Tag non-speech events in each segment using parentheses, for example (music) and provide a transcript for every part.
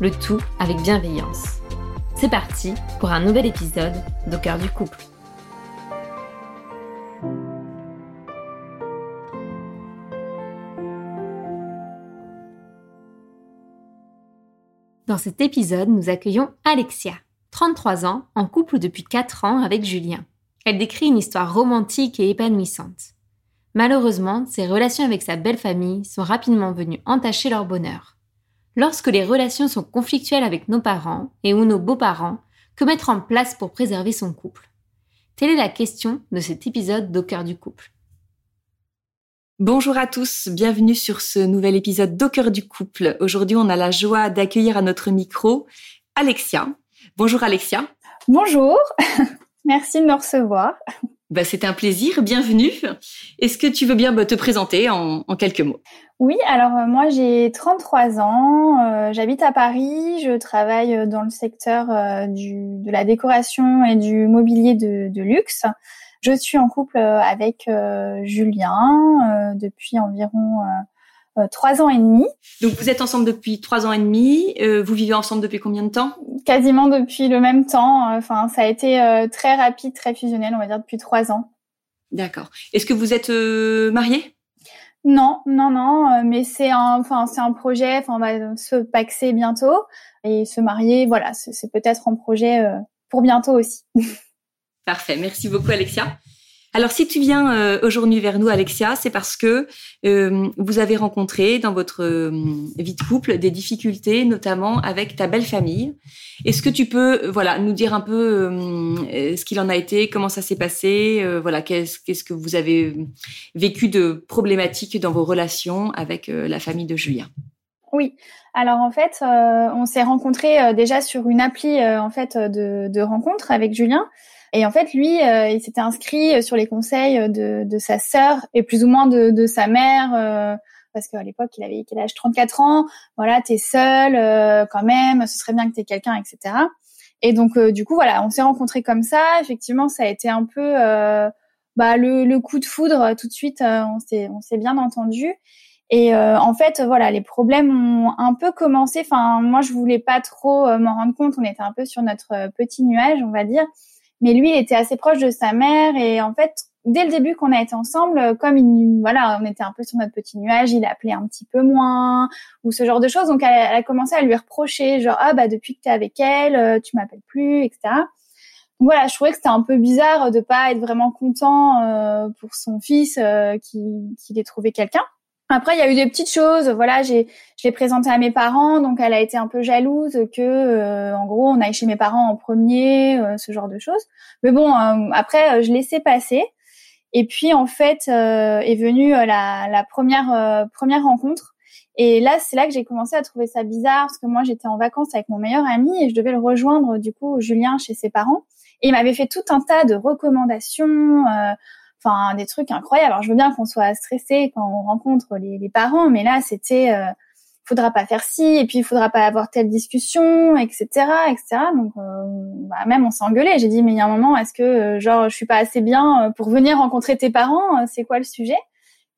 le tout avec bienveillance. C'est parti pour un nouvel épisode d'Au cœur du couple. Dans cet épisode, nous accueillons Alexia, 33 ans, en couple depuis 4 ans avec Julien. Elle décrit une histoire romantique et épanouissante. Malheureusement, ses relations avec sa belle famille sont rapidement venues entacher leur bonheur. Lorsque les relations sont conflictuelles avec nos parents et ou nos beaux-parents, que mettre en place pour préserver son couple? Telle est la question de cet épisode d'Au cœur du couple. Bonjour à tous, bienvenue sur ce nouvel épisode d'Au cœur du couple. Aujourd'hui, on a la joie d'accueillir à notre micro Alexia. Bonjour Alexia. Bonjour, (laughs) merci de me recevoir. Bah, c'est un plaisir, bienvenue. Est-ce que tu veux bien bah, te présenter en, quelques mots? Oui, alors euh, moi j'ai 33 ans, euh, j'habite à Paris, je travaille euh, dans le secteur du, de la décoration et du mobilier de, luxe. Je suis en couple avec Julien depuis environ trois ans et demi. Donc vous êtes ensemble depuis trois ans et demi. Euh, vous vivez ensemble depuis combien de temps? Quasiment depuis le même temps. Enfin, ça a été euh, très rapide, très fusionnel, on va dire depuis trois ans. D'accord. Est-ce que vous êtes marié Non, non, non. Mais c'est un, enfin, c'est un projet. Enfin, on va se paxer bientôt et se marier. Voilà, c'est peut-être un projet pour bientôt aussi. (laughs) Parfait. Merci beaucoup, Alexia. Alors, si tu viens euh, aujourd'hui vers nous, Alexia, c'est parce que euh, vous avez rencontré dans votre euh, vie de couple des difficultés, notamment avec ta belle famille. Est-ce que tu peux, voilà, nous dire un peu ce qu'il en a été, comment ça s'est passé, voilà, qu'est-ce, que vous avez vécu de problématiques dans vos relations avec la famille de Julien Oui. Alors en fait, on s'est rencontrés déjà sur une appli en fait de, de rencontre avec Julien. Et en fait, lui, euh, il s'était inscrit euh, sur les conseils de, de sa sœur et plus ou moins de, de sa mère, euh, parce qu'à l'époque, il avait quel âge? 34 ans. Voilà, t'es seul quand même, ce serait bien que t'aies quelqu'un, etc. Et donc, du coup, voilà, on s'est rencontrés comme ça. Effectivement, ça a été un peu bah, le, le, coup de foudre tout de suite. on s'est on s'est bien entendu. Et en fait, voilà, les problèmes ont un peu commencé. Enfin, moi, je voulais pas trop m'en rendre compte. On était un peu sur notre petit nuage, on va dire. Mais lui, il était assez proche de sa mère et en fait, dès le début qu'on a été ensemble, comme il, voilà, on était un peu sur notre petit nuage, il appelait un petit peu moins ou ce genre de choses. Donc, elle, a commencé à lui reprocher, genre ah bah depuis que t'es avec elle, euh, tu m'appelles plus, etc. Donc, voilà, je trouvais que c'était un peu bizarre de pas être vraiment content euh, pour son fils euh, qu'il ait trouvé quelqu'un. Après, il y a eu des petites choses. Voilà, j'ai, je l'ai présenté à mes parents, donc elle a été un peu jalouse que, euh, en gros, on aille chez mes parents en premier, euh, ce genre de choses. Mais bon, euh, après, je laissais passer. Et puis, en fait, est venue la, la première première rencontre. Et là, c'est là que j'ai commencé à trouver ça bizarre parce que moi, j'étais en vacances avec mon meilleur ami et je devais le rejoindre, du coup, Julien chez ses parents. Et il m'avait fait tout un tas de recommandations enfin des trucs incroyables. Alors je veux bien qu'on soit stressé quand on rencontre les, parents, mais là c'était euh, faudra pas faire ci et puis il faudra pas avoir telle discussion, etc., etc. Donc euh, bah, même on s'est engueulé. J'ai dit mais il y a un moment, est-ce que euh, genre je suis pas assez bien euh, pour venir rencontrer tes parents C'est quoi le sujet?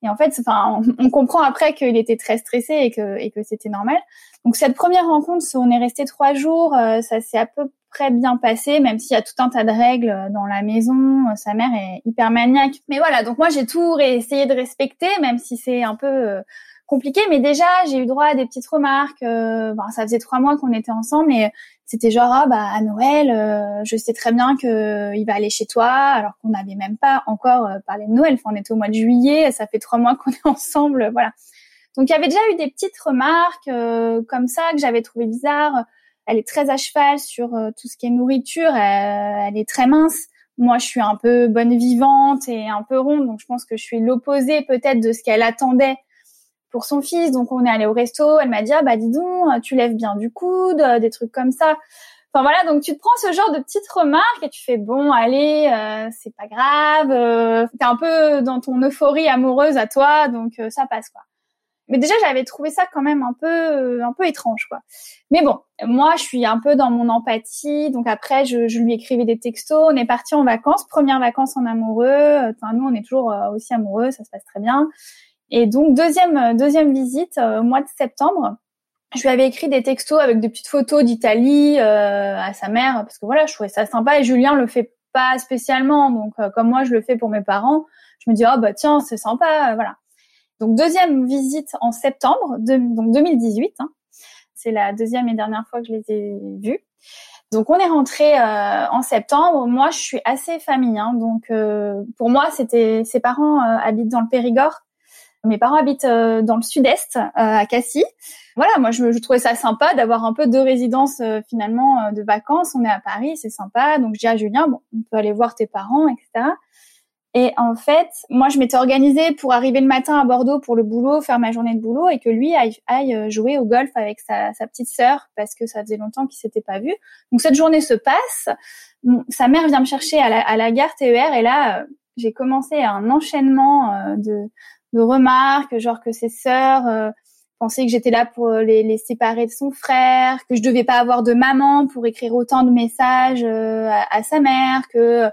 Et en fait, enfin (laughs) on, comprend après qu'il était très stressé et que et que c'était normal. Donc cette première rencontre, on est resté trois jours, ça s'est à peu très bien passé, même s'il y a tout un tas de règles euh, dans la maison. Euh, sa mère est hyper maniaque. Mais voilà, donc moi j'ai tout essayé de respecter, même si c'est un peu euh, compliqué, mais déjà j'ai eu droit à des petites remarques. Euh, bon, ça faisait trois mois qu'on était ensemble et c'était genre ah, bah à Noël, euh, je sais très bien que il va aller chez toi, alors qu'on n'avait même pas encore euh, parlé de Noël. Enfin, on était au mois de juillet, ça fait trois mois qu'on est (laughs) ensemble, voilà. Donc il y avait déjà eu des petites remarques comme ça que j'avais trouvé bizarres. Elle est très à cheval sur tout ce qui est nourriture. elle est très mince. Moi, je suis un peu bonne vivante et un peu ronde, donc je pense que je suis l'opposé peut-être de ce qu'elle attendait pour son fils. Donc on est allé au resto, elle m'a dit ah bah dis donc, tu lèves bien du coude, euh, des trucs comme ça. Enfin voilà, donc tu te prends ce genre de petites remarques et tu fais bon, allez, euh, c'est pas grave, euh, t'es un peu dans ton euphorie amoureuse à toi, donc euh, ça passe quoi. Mais déjà j'avais trouvé ça quand même un peu un peu étrange quoi. Mais bon, moi je suis un peu dans mon empathie, donc après je, je lui écrivais des textos, on est parti en vacances, première vacances en amoureux. Enfin nous on est toujours aussi amoureux, ça se passe très bien. Et donc deuxième euh, deuxième visite euh, au mois de septembre, je lui avais écrit des textos avec des petites photos d'Italie euh, à sa mère parce que voilà, je trouvais ça sympa et Julien le fait pas spécialement donc comme moi je le fais pour mes parents, je me dis oh bah tiens, c'est sympa voilà. Donc deuxième visite en septembre de, donc 2018 hein. C'est la deuxième et dernière fois que je les ai vus. Donc on est rentré en septembre. Moi, je suis assez famille, hein, donc pour moi, c'était ses parents habitent dans le Périgord, mes parents habitent euh, dans le sud-est, euh, à Cassis. Voilà, moi je, je trouvais ça sympa d'avoir un peu de résidence euh, finalement de vacances. On est à Paris, c'est sympa. Donc je dis à Julien, bon, on peut aller voir tes parents, etc. Et en fait, moi, je m'étais organisée pour arriver le matin à Bordeaux pour le boulot, faire ma journée de boulot, et que lui aille, aille jouer au golf avec sa, sa petite sœur parce que ça faisait longtemps qu'ils s'étaient pas vus. Donc cette journée se passe. sa mère vient me chercher à la, à la gare TER, et là, j'ai commencé un enchaînement de de remarques, genre que ses sœurs euh, pensaient que j'étais là pour les, les, séparer de son frère, que je devais pas avoir de maman pour écrire autant de messages euh, à, sa mère, que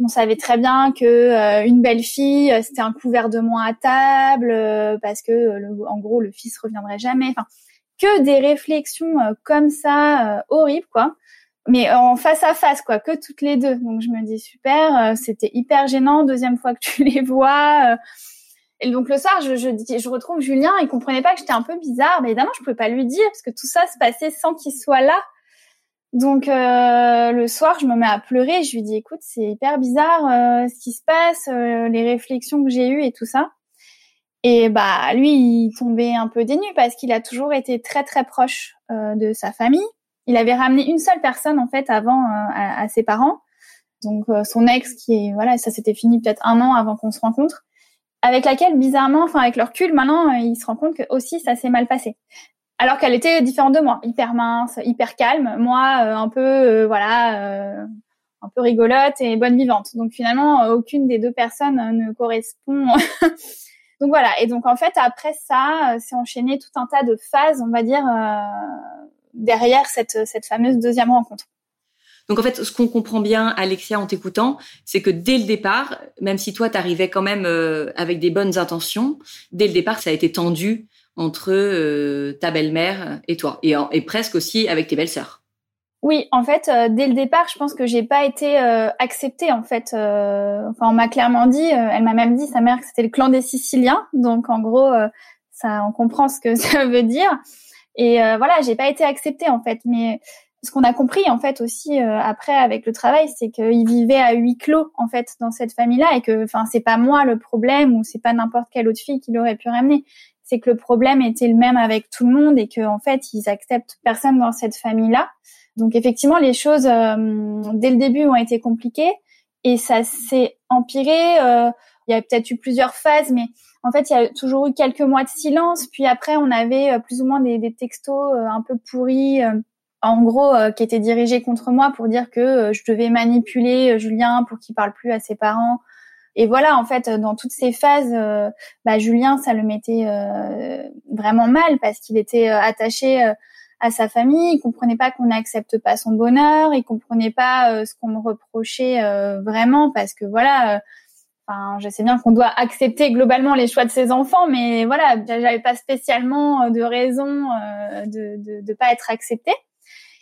on savait très bien que euh, une belle fille c'était un couvert de moins à table parce que en gros le fils reviendrait jamais. Enfin, que des réflexions comme ça horribles quoi mais en face à face quoi que toutes les deux donc je me dis super c'était hyper gênant deuxième fois que tu (laughs) les vois et donc le soir, je, je, je retrouve Julien, il comprenait pas que j'étais un peu bizarre, mais évidemment je pouvais pas lui dire parce que tout ça se passait sans qu'il soit là. Donc euh, le soir, je me mets à pleurer, je lui dis écoute, c'est hyper bizarre euh, ce qui se passe, euh, les réflexions que j'ai eues et tout ça. Et bah lui, il tombait un peu dénu parce qu'il a toujours été très très proche de sa famille. Il avait ramené une seule personne en fait avant à, à, ses parents, donc son ex qui est voilà, ça s'était fini peut-être un an avant qu'on se rencontre avec laquelle, bizarrement, enfin avec leur recul, maintenant, euh, il se rend compte que aussi ça s'est mal passé. Alors qu'elle était différente de moi, hyper mince, hyper calme, moi euh, un peu, euh, voilà, un peu rigolote et bonne vivante. Donc finalement, aucune des deux personnes ne correspond. (laughs) donc voilà. Et donc en fait, après ça, c'est enchaîné tout un tas de phases, on va dire, derrière cette cette fameuse deuxième rencontre. Donc en fait, ce qu'on comprend bien, Alexia, en t'écoutant, c'est que dès le départ, même si toi, t'arrivais quand même euh, avec des bonnes intentions, dès le départ, ça a été tendu entre euh, ta belle-mère et toi, et, et, presque aussi avec tes belles-sœurs. Oui, en fait, euh, dès le départ, je pense que j'ai pas été acceptée. En fait, enfin, on m'a clairement dit, elle m'a même dit sa mère que c'était le clan des Siciliens. Donc, en gros, ça, on comprend ce que (laughs) ça veut dire. Et voilà, j'ai pas été acceptée en fait. Mais ce qu'on a compris en fait aussi euh, après avec le travail, c'est qu'il vivait à huis clos en fait dans cette famille-là et que enfin c'est pas moi le problème ou c'est pas n'importe quelle autre fille qui l'aurait pu ramener. C'est que le problème était le même avec tout le monde et que en fait ils acceptent personne dans cette famille-là. Donc effectivement les choses euh, dès le début ont été compliquées et ça s'est empiré. Euh, il y a peut-être eu plusieurs phases, mais en fait il y a toujours eu quelques mois de silence. Puis après on avait plus ou moins des, des textos un peu pourris en gros, euh, qui était dirigé contre moi pour dire que euh, je devais manipuler euh, Julien pour qu'il parle plus à ses parents. Et voilà, en fait, dans toutes ces phases, bah, Julien, ça le mettait vraiment mal parce qu'il était attaché à sa famille, il comprenait pas qu'on n'accepte pas son bonheur, il comprenait pas ce qu'on me reprochait vraiment parce que voilà. Enfin, je sais bien qu'on doit accepter globalement les choix de ses enfants, mais voilà, j'avais pas spécialement de raison de, de pas être acceptée.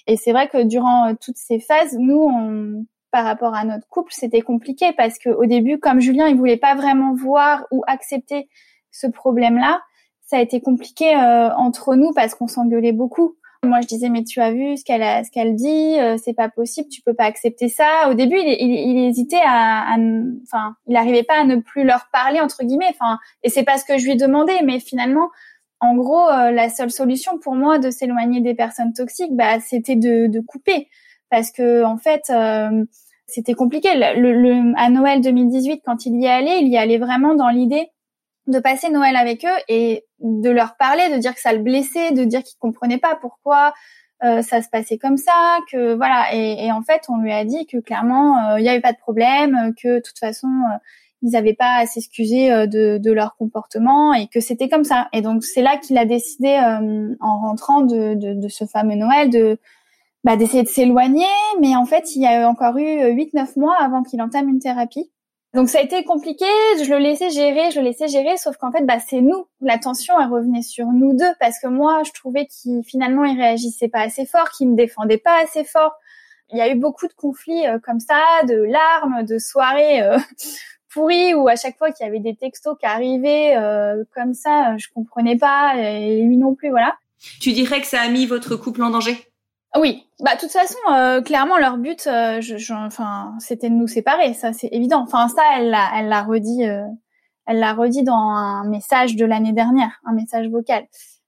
Et c'est vrai que durant euh, toutes ces phases, nous, on, par rapport à notre couple, c'était compliqué parce que au début, comme Julien, il voulait pas vraiment voir ou accepter ce problème-là. ça a été compliqué entre nous parce qu'on s'engueulait beaucoup. Moi, je disais, mais tu as vu ce qu'elle a, ce qu'elle dit, euh, c'est pas possible, tu peux pas accepter ça. Au début, il, il, il hésitait à, enfin, il n'arrivait pas à ne plus leur parler entre guillemets. Enfin, et c'est pas ce que je lui demandais, mais finalement, en gros, euh, la seule solution pour moi de s'éloigner des personnes toxiques, bah, c'était de, couper, parce que en fait, euh, c'était compliqué. À Noël 2018, quand il y allait, il y allait vraiment dans l'idée de passer Noël avec eux et de leur parler, de dire que ça le blessait, de dire qu'ils comprenaient pas pourquoi euh, ça se passait comme ça, que voilà. Et, en fait, on lui a dit que clairement, euh, il n'y avait pas de problème, que de toute façon, ils n'avaient pas à s'excuser de, de, leur comportement et que c'était comme ça. Et donc, c'est là qu'il a décidé, en rentrant de, de, de, ce fameux Noël, de bah, d'essayer de s'éloigner. Mais en fait, il y a encore eu 8-9 mois avant qu'il entame une thérapie. Donc ça a été compliqué, je le laissais gérer, je le laissais gérer, sauf qu'en fait, bah, c'est nous. La tension, elle revenait sur nous deux, parce que moi, je trouvais qu'il finalement, il réagissait pas assez fort, qu'il me défendait pas assez fort. Il y a eu beaucoup de conflits euh, comme ça, de larmes, de soirées euh, pourries, où à chaque fois qu'il y avait des textos qui arrivaient euh, comme ça, je comprenais pas, et lui non plus, voilà. Tu dirais que ça a mis votre couple en danger? Oui, bah de toute façon, euh, clairement leur but, euh, je, enfin, c'était de nous séparer, ça c'est évident. Enfin ça, elle l'a, elle l'a redit, euh, elle l'a redit dans un message de l'année dernière, un message vocal.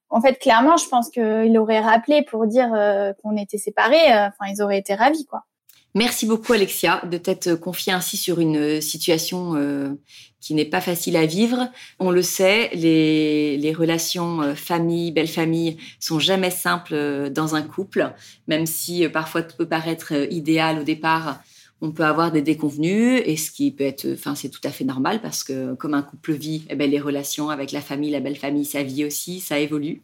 En fait, clairement, je pense qu'il aurait rappelé pour dire qu'on était séparés. Enfin, ils auraient été ravis, quoi. Merci beaucoup Alexia de t'être confiée ainsi sur une situation euh, qui n'est pas facile à vivre. On le sait, les, relations euh, famille, belle famille sont jamais simples euh, dans un couple, même si parfois tout peut paraître idéal au départ. On peut avoir des déconvenus et ce qui peut être, enfin c'est tout à fait normal parce que comme un couple vit, eh ben, les relations avec la famille, la belle famille, ça vit aussi, ça évolue.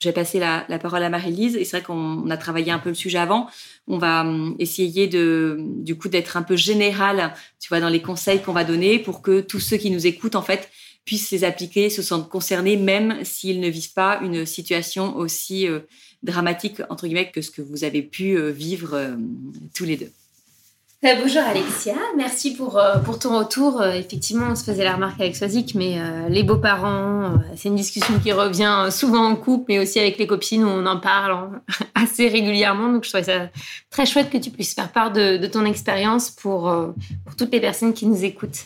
J'ai passé la, la, parole à Marie-Lise et c'est vrai qu'on a travaillé un peu le sujet avant. On va hum, essayer de, du coup, d'être un peu général, tu vois, dans les conseils qu'on va donner pour que tous ceux qui nous écoutent, en fait, puissent les appliquer, se sentent concernés, même s'ils ne vivent pas une situation aussi euh, dramatique, entre guillemets, que ce que vous avez pu euh, vivre euh, tous les deux. Euh, bonjour Alexia, merci pour, euh, pour ton retour. Euh, effectivement, on se faisait la remarque avec Swazik, mais les beaux-parents, c'est une discussion qui revient souvent en couple, mais aussi avec les copines où on en parle (laughs) assez régulièrement. Donc, je trouvais ça très chouette que tu puisses faire part de, ton expérience pour, pour toutes les personnes qui nous écoutent.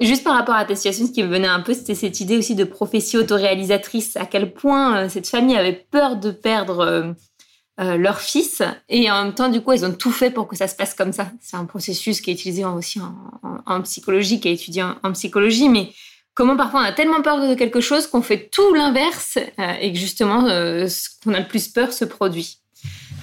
Juste par rapport à ta situation, ce qui me venait un peu, c'était cette idée aussi de prophétie autoréalisatrice, à quel point cette famille avait peur de perdre euh, leur fils. Et en même temps du coup ils ont tout fait pour que ça se passe comme ça. C'est un processus qui est utilisé aussi en, psychologie qui est étudié en, psychologie. Mais comment parfois on a tellement peur de quelque chose qu'on fait tout l'inverse euh, et que justement euh, ce qu'on a le plus peur se produit.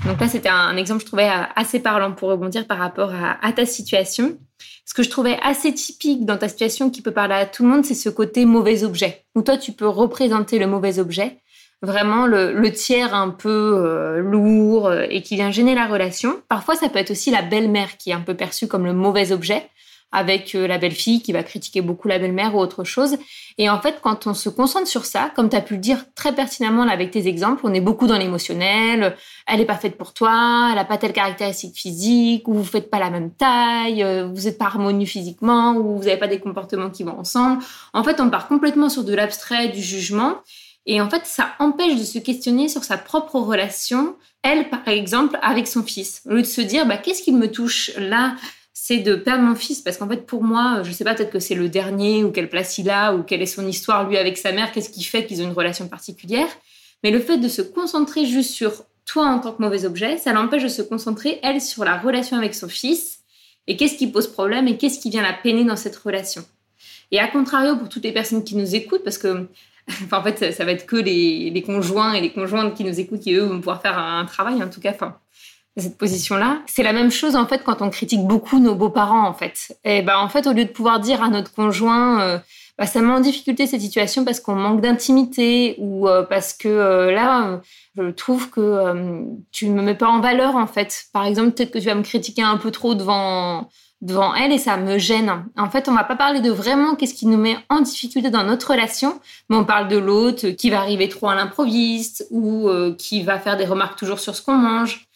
Donc là c'était un, exemple je trouvais assez parlant pour rebondir par rapport à, à ta situation. Ce que je trouvais assez typique dans ta situation qui peut parler à tout le monde c'est ce côté mauvais objet. Où toi tu peux représenter le mauvais objet vraiment le, tiers un peu euh, lourd euh, et qui vient gêner la relation. Parfois, ça peut être aussi la belle-mère qui est un peu perçue comme le mauvais objet avec euh, la belle-fille qui va critiquer beaucoup la belle-mère ou autre chose. Et en fait, quand on se concentre sur ça, comme tu as pu le dire très pertinemment là avec tes exemples, on est beaucoup dans l'émotionnel, elle n'est pas faite pour toi, elle n'a pas telle caractéristique physique, ou vous faites pas la même taille, vous n'êtes pas harmonieux physiquement, ou vous n'avez pas des comportements qui vont ensemble. En fait, on part complètement sur de l'abstrait, du jugement, et en fait, ça empêche de se questionner sur sa propre relation, elle, par exemple, avec son fils. Au lieu de se dire, bah, qu'est-ce qui me touche là? C'est de perdre mon fils. Parce qu'en fait pour moi je sais pas peut-être que c'est le dernier ou quelle place il a ou quelle est son histoire lui avec sa mère. Qu'est-ce qui fait qu'ils ont une relation particulière? Mais le fait de se concentrer juste sur toi en tant que mauvais objet ça l'empêche de se concentrer elle sur la relation avec son fils. Et qu'est-ce qui pose problème et qu'est-ce qui vient la peiner dans cette relation? Et à contrario pour toutes les personnes qui nous écoutent parce que (laughs) en fait, ça, va être que les, conjoints et les conjointes qui nous écoutent qui, eux, vont pouvoir faire un, travail, en tout cas, enfin, cette position-là. C'est la même chose, en fait, quand on critique beaucoup nos beaux-parents, en fait. Et ben, en fait, au lieu de pouvoir dire à notre conjoint, euh, bah, ça met en difficulté cette situation parce qu'on manque d'intimité ou euh, parce que euh, là, je trouve que tu ne me mets pas en valeur, en fait. Par exemple, peut-être que tu vas me critiquer un peu trop devant devant elle et ça me gêne. En fait, on va pas parler de vraiment qu'est-ce qui nous met en difficulté dans notre relation, mais on parle de l'autre qui va arriver trop à l'improviste ou euh, qui va faire des remarques toujours sur ce qu'on mange.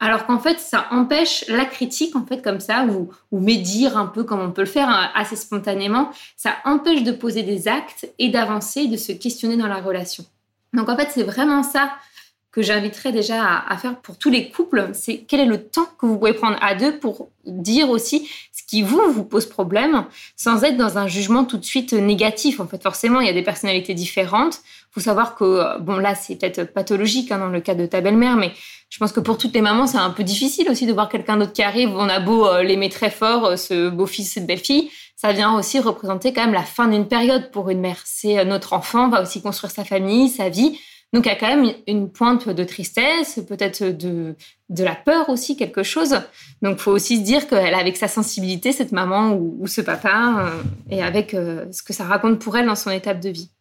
alors qu'en fait, ça empêche la critique, en fait, comme ça, ou, ou médire un peu comme on peut le faire hein, assez spontanément. Ça empêche de poser des actes et d'avancer, de se questionner dans la relation. Donc, en fait, c'est vraiment ça que j'inviterais déjà à, faire pour tous les couples, c'est quel est le temps que vous pouvez prendre à deux pour dire aussi ce qui vous vous pose problème, sans être dans un jugement tout de suite négatif. En fait, forcément, il y a des personnalités différentes. Il faut savoir que bon là, c'est peut-être pathologique hein, dans le cas de ta belle-mère, mais je pense que pour toutes les mamans, c'est un peu difficile aussi de voir quelqu'un d'autre qui arrive. On a beau euh, l'aimer très fort, euh, ce beau-fils, cette belle-fille, ça vient aussi représenter quand même la fin d'une période pour une mère. C'est euh, notre enfant va aussi construire sa famille, sa vie. Donc il y a quand même une pointe de tristesse, peut-être de, de la peur aussi, quelque chose. Donc faut aussi se dire qu'elle avec sa sensibilité, cette maman ou, ce papa, euh, et avec euh, ce que ça raconte pour elle dans son étape de vie.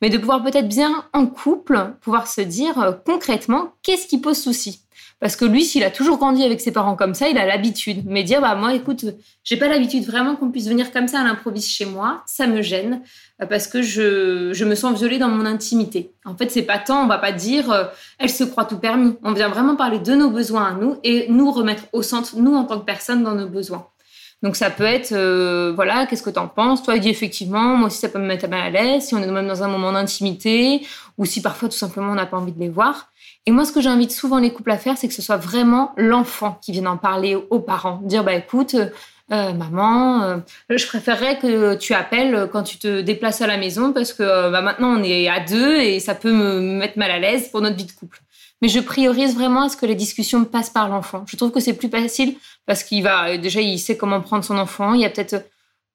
Mais de pouvoir peut-être bien en couple, pouvoir se dire euh, concrètement qu'est-ce qui pose souci? Parce que lui, s'il a toujours grandi avec ses parents comme ça, il a l'habitude. Mais dire, bah, moi, écoute, j'ai pas l'habitude vraiment qu'on puisse venir comme ça à l'improviste chez moi. Ça me gêne euh, parce que je, je, me sens violée dans mon intimité. En fait, c'est pas tant, on va pas dire, euh, elle se croit tout permis. On vient vraiment parler de nos besoins à nous et nous remettre au centre, nous, en tant que personne, dans nos besoins. Donc ça peut être, euh, voilà, qu'est-ce que tu en penses? Toi, il dit effectivement, moi aussi ça peut me mettre mal à l'aise, si on est même dans un moment d'intimité, ou si parfois tout simplement on n'a pas envie de les voir. Et moi, ce que j'invite souvent les couples à faire, c'est que ce soit vraiment l'enfant qui vienne en parler aux parents. Dire, bah écoute, euh, maman, euh, je préférerais que tu appelles quand tu te déplaces à la maison parce que euh, bah, maintenant on est à deux et ça peut me mettre mal à l'aise pour notre vie de couple. Mais je priorise vraiment à ce que les discussions passent par l'enfant. Je trouve que c'est plus facile parce qu'il va déjà il sait comment prendre son enfant. Il y a peut-être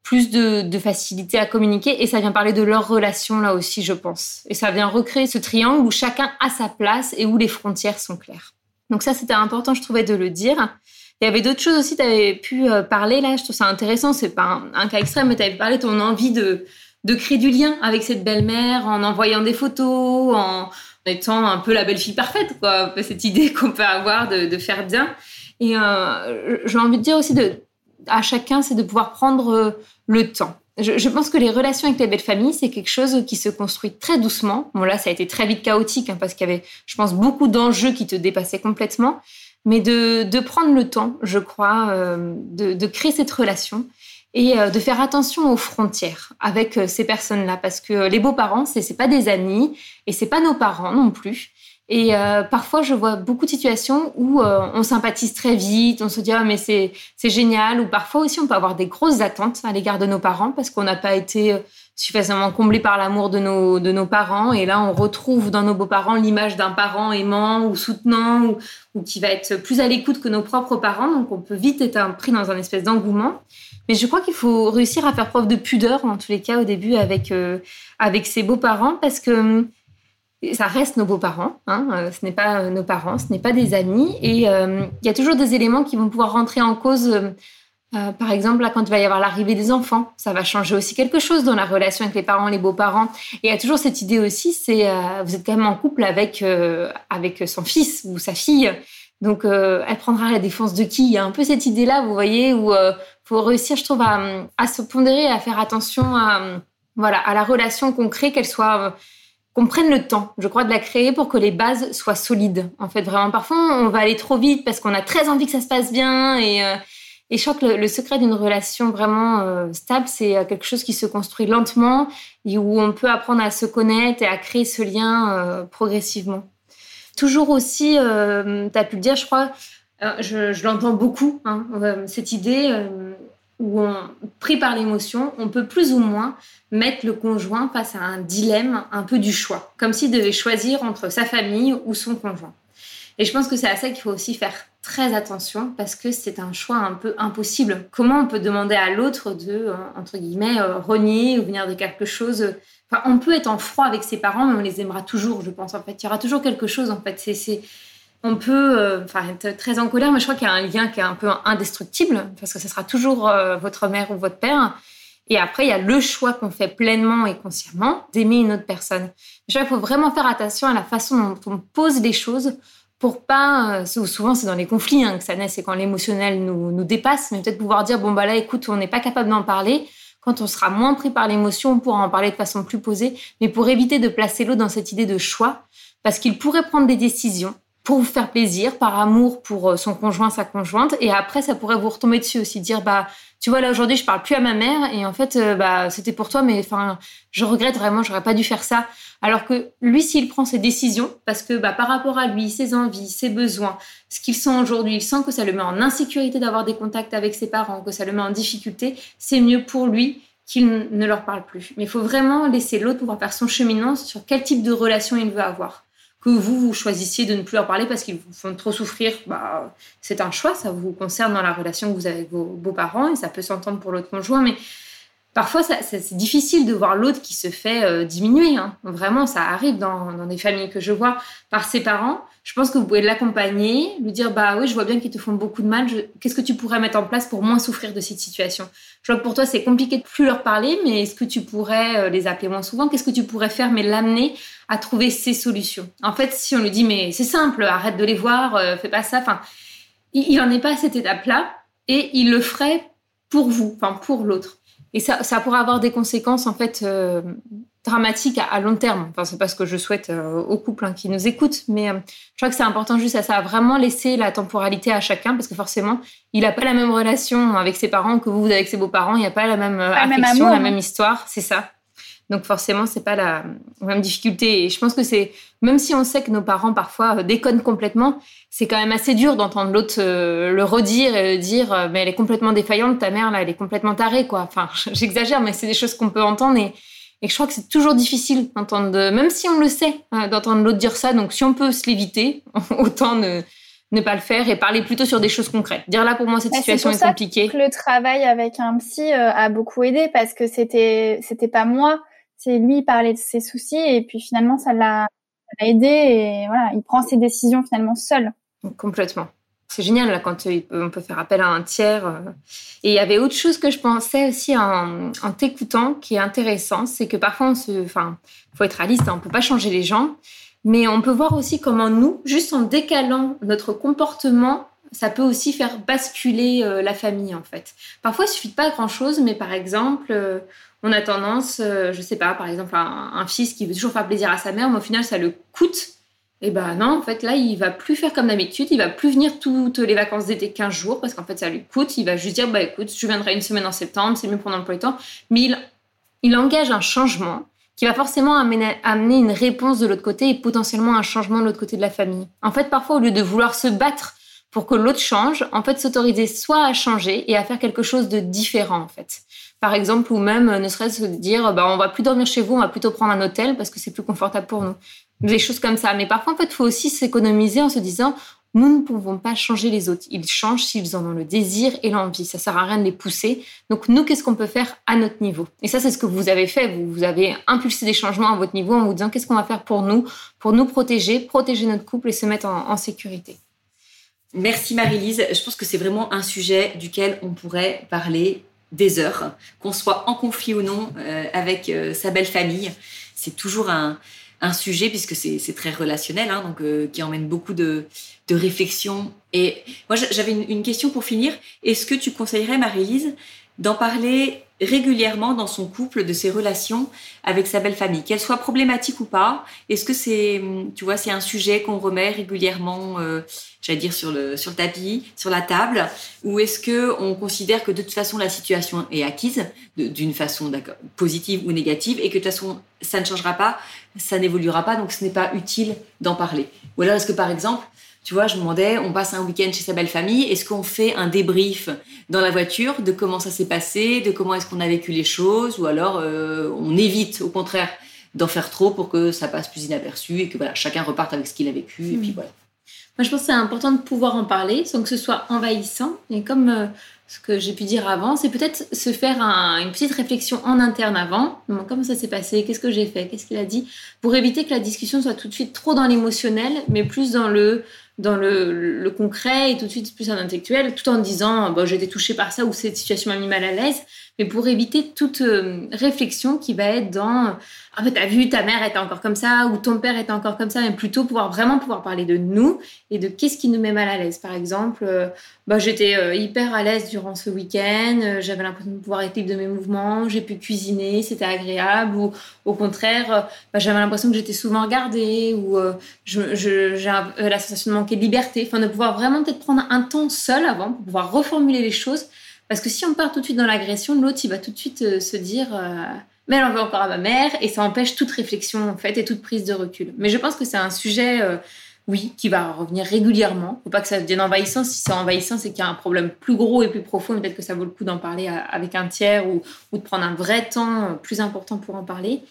plus de, facilité à communiquer et ça vient parler de leur relation là aussi, je pense. Et ça vient recréer ce triangle où chacun a sa place et où les frontières sont claires. Donc ça, c'était important, je trouvais, de le dire. Il y avait d'autres choses aussi, tu avais pu euh, parler là, je trouve ça intéressant, c'est pas un, cas extrême, mais tu avais parlé de ton envie de, de créer du lien avec cette belle-mère en envoyant des photos, en étant un peu la belle-fille parfaite, quoi, cette idée qu'on peut avoir de, faire bien. Et euh, j'ai envie de dire aussi de, à chacun, c'est de pouvoir prendre euh, le temps. Je, pense que les relations avec les belles familles, c'est quelque chose qui se construit très doucement. Bon, là, ça a été très vite chaotique hein, parce qu'il y avait, je pense, beaucoup d'enjeux qui te dépassaient complètement. Mais de, prendre le temps, je crois, euh, de, créer cette relation et euh, de faire attention aux frontières avec ces personnes-là. Parce que les beaux-parents, c'est, c'est pas des amis et c'est pas nos parents non plus. Et euh, parfois, je vois beaucoup de situations où euh, on sympathise très vite, on se dit ah mais c'est c'est génial. Ou parfois aussi, on peut avoir des grosses attentes à l'égard de nos parents parce qu'on n'a pas été euh, suffisamment comblé par l'amour de nos de nos parents. Et là, on retrouve dans nos beaux-parents l'image d'un parent aimant ou soutenant ou, ou, qui va être plus à l'écoute que nos propres parents. Donc, on peut vite être pris dans un espèce d'engouement. Mais je crois qu'il faut réussir à faire preuve de pudeur en tous les cas au début avec avec ses beaux-parents parce que hum, ça reste nos beaux-parents, hein, euh, ce n'est pas euh, nos parents, ce n'est pas des amis. Et euh, il y a toujours des éléments qui vont pouvoir rentrer en cause. par exemple, quand il va y avoir l'arrivée des enfants, ça va changer aussi quelque chose dans la relation avec les parents, les beaux-parents. Et il y a toujours cette idée aussi, c'est vous êtes quand même en couple avec avec son fils ou sa fille, donc elle prendra la défense de qui? Il y a un peu cette idée-là, vous voyez, où faut réussir, je trouve, à, à, se pondérer, à faire attention à voilà à la relation qu'on crée, qu'elle soit qu'on prenne le temps, je crois, de la créer pour que les bases soient solides. En fait, vraiment, parfois, on va aller trop vite parce qu'on a très envie que ça se passe bien. Et, euh, je crois que le, secret d'une relation vraiment euh, stable, c'est euh, quelque chose qui se construit lentement et où on peut apprendre à se connaître et à créer ce lien progressivement. Toujours aussi, tu as pu le dire, je crois, je, je l'entends beaucoup, hein, cette idée où on, pris par l'émotion, on peut plus ou moins mettre le conjoint face à un dilemme un peu du choix, comme s'il devait choisir entre sa famille ou son conjoint. Et je pense que c'est à ça qu'il faut aussi faire très attention parce que c'est un choix un peu impossible. Comment on peut demander à l'autre de, euh, entre guillemets, euh, renier ou venir de quelque chose? Enfin, on peut être en froid avec ses parents, mais on les aimera toujours, je pense. En fait, il y aura toujours quelque chose. En fait, c'est on peut euh, être très en colère, mais je crois qu'il y a un lien qui est un peu indestructible, parce que ce sera toujours euh, votre mère ou votre père. Et après, il y a le choix qu'on fait pleinement et consciemment d'aimer une autre personne. il faut vraiment faire attention à la façon dont on pose les choses pour pas, euh, souvent c'est dans les conflits hein, que ça naît, c'est quand l'émotionnel nous, nous dépasse, mais peut-être pouvoir dire, bon bah là, écoute, on n'est pas capable d'en parler. Quand on sera moins pris par l'émotion, on pourra en parler de façon plus posée, mais pour éviter de placer l'autre dans cette idée de choix, parce qu'il pourrait prendre des décisions pour vous faire plaisir, par amour pour euh, son conjoint, sa conjointe. Et après, ça pourrait vous retomber dessus aussi, dire bah tu vois là aujourd'hui je parle plus à ma mère et en fait euh, bah c'était pour toi, mais enfin je regrette vraiment, j'aurais pas dû faire ça. Alors que lui, s'il prend ses décisions, parce que bah, par rapport à lui, ses envies, ses besoins, ce qu'il sent aujourd'hui, il sent que ça le met en insécurité d'avoir des contacts avec ses parents, que ça le met en difficulté, c'est mieux pour lui qu'il ne leur parle plus. Mais il faut vraiment laisser l'autre pouvoir faire son cheminement sur quel type de relation il veut avoir que vous, vous choisissiez de ne plus leur parler parce qu'ils vous font trop souffrir, bah, c'est un choix, ça vous concerne dans la relation que vous avez avec vos beaux-parents et ça peut s'entendre pour l'autre conjoint, mais parfois c'est difficile de voir l'autre qui se fait euh, diminuer. Hein. Vraiment, ça arrive dans, des familles que je vois par ses parents. Je pense que vous pouvez l'accompagner, lui dire bah oui, je vois bien qu'ils te font beaucoup de mal. Qu'est-ce que tu pourrais mettre en place pour moins souffrir de cette situation? Je vois que pour toi c'est compliqué de plus leur parler, mais est-ce que tu pourrais euh, les appeler moins souvent? Qu'est-ce que tu pourrais faire, mais l'amener à trouver ses solutions? En fait, si on lui dit mais c'est simple, arrête de les voir, euh, fais pas ça. Enfin, il n'en est pas à cette étape-là, et il le ferait pour vous, enfin pour l'autre. Et ça, ça pourrait avoir des conséquences en fait euh, dramatique à, long terme. Enfin, c'est pas ce que je souhaite euh, aux couples hein, qui nous écoutent, mais euh, je crois que c'est important juste à ça, vraiment laisser la temporalité à chacun, parce que forcément, il n'a pas la même relation avec ses parents que vous, vous avec ses beaux-parents, il n'y a pas la même euh, affection, la même histoire, c'est ça. Donc forcément, c'est pas la même difficulté. Et je pense que c'est, même si on sait que nos parents parfois déconnent complètement, c'est quand même assez dur d'entendre l'autre le redire et dire, mais elle est complètement défaillante, ta mère là, elle est complètement tarée, quoi. Enfin, (laughs) j'exagère, mais c'est des choses qu'on peut entendre et et je crois que c'est toujours difficile d'entendre, même si on le sait, hein, d'entendre l'autre dire ça. Donc si on peut se l'éviter, (laughs) autant ne, ne pas le faire et parler plutôt sur des choses concrètes. Dire là pour moi cette situation est, compliquée. Que le travail avec un psy euh, a beaucoup aidé parce que c'était c'était pas moi, c'est lui parlait de ses soucis et puis finalement ça l'a aidé et voilà il prend ses décisions finalement seul. Complètement c'est génial quand on peut faire appel à un tiers. Euh. Et il y avait autre chose que je pensais aussi en, t'écoutant qui est intéressant, c'est que parfois on se, enfin, faut être réaliste, hein, on peut pas changer les gens, mais on peut voir aussi comment nous, juste en décalant notre comportement, ça peut aussi faire basculer euh, la famille en fait. Parfois il suffit de pas grand chose, mais par exemple, euh, on a tendance, je sais pas, par exemple un, fils qui veut toujours faire plaisir à sa mère, mais au final ça le coûte et ben non, en fait, là, il va plus faire comme d'habitude. Il va plus venir toutes les vacances d'été 15 jours parce qu'en fait, ça lui coûte. Il va juste dire, bah écoute, je viendrai une semaine en septembre, c'est mieux pour l'emploi du temps. Mais il, il engage un changement qui va forcément amener, amener une réponse de l'autre côté et potentiellement un changement de l'autre côté de la famille. En fait, parfois, au lieu de vouloir se battre pour que l'autre change, en fait, s'autoriser soit à changer et à faire quelque chose de différent, en fait. Par exemple, ou même, ne serait-ce que dire, bah, on va plus dormir chez vous, on va plutôt prendre un hôtel parce que c'est plus confortable pour nous des choses comme ça. Mais parfois, en fait, il faut aussi s'économiser en se disant, nous ne pouvons pas changer les autres. Ils changent s'ils en ont le désir et l'envie. Ça sert à rien de les pousser. Donc, nous, qu'est-ce qu'on peut faire à notre niveau? Et ça, c'est ce que vous avez fait. Vous, vous avez impulsé des changements à votre niveau en vous disant, qu'est-ce qu'on va faire pour nous, pour nous protéger, protéger notre couple et se mettre en, sécurité. Merci Marie-Lise. Je pense que c'est vraiment un sujet duquel on pourrait parler des heures, qu'on soit en conflit ou non euh, avec euh, sa belle famille. C'est toujours un, sujet puisque c'est très relationnel, hein, donc euh, qui emmène beaucoup de, de réflexion. Et moi, j'avais une, question pour finir. Est-ce que tu conseillerais, Marie-Lise, d'en parler régulièrement dans son couple de ses relations avec sa belle famille, qu'elle soit problématique ou pas. Est-ce que c'est, tu vois, c'est un sujet qu'on remet régulièrement, euh, j'allais dire sur le sur le tapis, sur la table, ou est-ce que on considère que de toute façon la situation est acquise d'une façon positive ou négative et que de toute façon ça ne changera pas, ça n'évoluera pas, donc ce n'est pas utile d'en parler. Ou alors est-ce que par exemple tu vois, je me demandais, on passe un week-end chez sa belle famille, est-ce qu'on fait un débrief dans la voiture de comment ça s'est passé, de comment est-ce qu'on a vécu les choses, ou alors euh, on évite au contraire d'en faire trop pour que ça passe plus inaperçu et que voilà, chacun reparte avec ce qu'il a vécu, et puis hmm. voilà. Moi, je pense que c'est important de pouvoir en parler sans que ce soit envahissant. Et comme euh, ce que j'ai pu dire avant, c'est peut-être se faire une petite réflexion en interne avant. Comment ça s'est passé? Qu'est-ce que j'ai fait? Qu'est-ce qu'il a dit? Pour éviter que la discussion soit tout de suite trop dans l'émotionnel, mais plus dans le dans le, concret et tout de suite plus un intellectuel, tout en disant bon, j'ai été touchée par ça ou cette situation m'a mis mal à l'aise, mais pour éviter toute euh, réflexion qui va être dans en fait, t'as vu, ta mère était encore comme ça, ou ton père était encore comme ça, mais plutôt pouvoir vraiment pouvoir parler de nous et de qu'est-ce qui nous met mal à l'aise. Par exemple, euh, bah, j'étais euh, hyper à l'aise durant ce week-end, euh, j'avais l'impression de pouvoir être libre de mes mouvements, j'ai pu cuisiner, c'était agréable, ou au contraire, bah, j'avais l'impression que j'étais souvent regardée, ou je, j'ai la sensation de manquer de liberté, enfin de pouvoir vraiment peut-être prendre un temps seul avant pour pouvoir reformuler les choses. Parce que si on part tout de suite dans l'agression, l'autre, il va tout de suite se dire mais elle en veut encore à ma mère et ça empêche toute réflexion en fait et toute prise de recul. Mais je pense que c'est un sujet, euh, oui, qui va revenir régulièrement. Faut pas que ça devienne envahissant. Si c'est envahissant, c'est qu'il y a un problème plus gros et plus profond. Peut-être que ça vaut le coup d'en parler avec un tiers ou, de prendre un vrai temps euh, plus important pour en parler.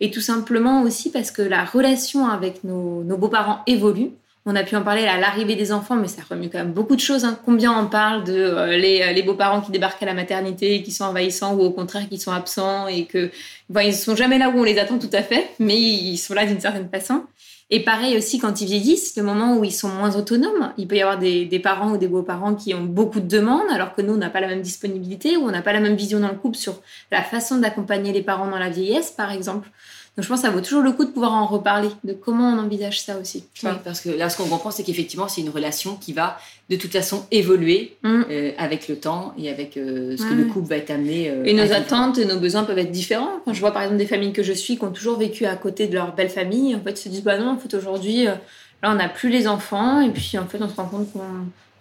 Et tout simplement aussi parce que la relation avec nos beaux-parents évolue. On a pu en parler à l'arrivée des enfants, mais ça remue quand même beaucoup de choses. Hein. Combien on parle de euh, les, euh, les beaux-parents qui débarquent à la maternité, qui sont envahissants ou au contraire qui sont absents et que ne ils sont jamais là où on les attend tout à fait, mais ils sont là d'une certaine façon. Et pareil aussi quand ils vieillissent, le moment où ils sont moins autonomes, il peut y avoir des, des parents ou des beaux-parents qui ont beaucoup de demandes, alors que nous, on n'a pas la même disponibilité ou on n'a pas la même vision dans le couple sur la façon d'accompagner les parents dans la vieillesse, par exemple. Donc je pense que ça vaut toujours le coup de pouvoir en reparler, de comment on envisage ça aussi. Oui, parce que là, ce qu'on comprend, c'est qu'effectivement, c'est une relation qui va de toute façon évoluer mm. euh, avec le temps et avec euh, ce que le couple va être amené. Euh, et nos attentes et nos besoins peuvent être différents. Quand je vois par exemple des familles que je suis qui ont toujours vécu à côté de leur belle famille, en fait, se disent bah non, en fait aujourd'hui, là on n'a plus les enfants et puis en fait on se rend compte qu'on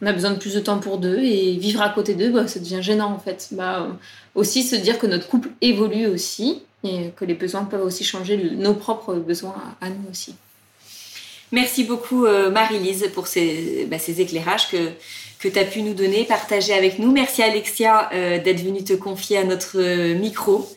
a besoin de plus de temps pour deux et vivre à côté d'eux, bah, ça devient gênant en fait. Bah, aussi se dire que notre couple évolue aussi et que les besoins peuvent aussi changer, nos propres besoins à, nous aussi. Merci beaucoup euh, Marie-Lise pour ces, bah, ces, éclairages que, que tu as pu nous donner, partager avec nous. Merci Alexia euh, d'être venue te confier à notre euh, micro.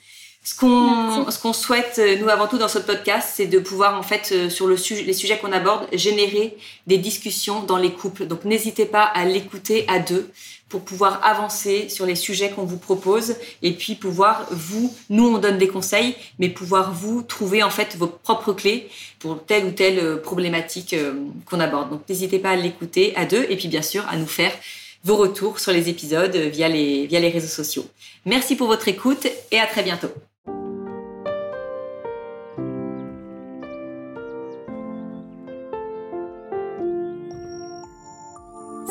Ce qu'on ce qu'on souhaite nous avant tout dans ce podcast, c'est de pouvoir en fait sur le sujet, les sujets qu'on aborde générer des discussions dans les couples. Donc n'hésitez pas à l'écouter à deux pour pouvoir avancer sur les sujets qu'on vous propose et puis pouvoir vous, nous on donne des conseils, mais pouvoir vous trouver en fait vos propres clés pour telle ou telle euh, problématique euh, qu'on aborde. Donc n'hésitez pas à l'écouter à deux et puis bien sûr à nous faire vos retours sur les épisodes via les, via les réseaux sociaux. Merci pour votre écoute et à très bientôt.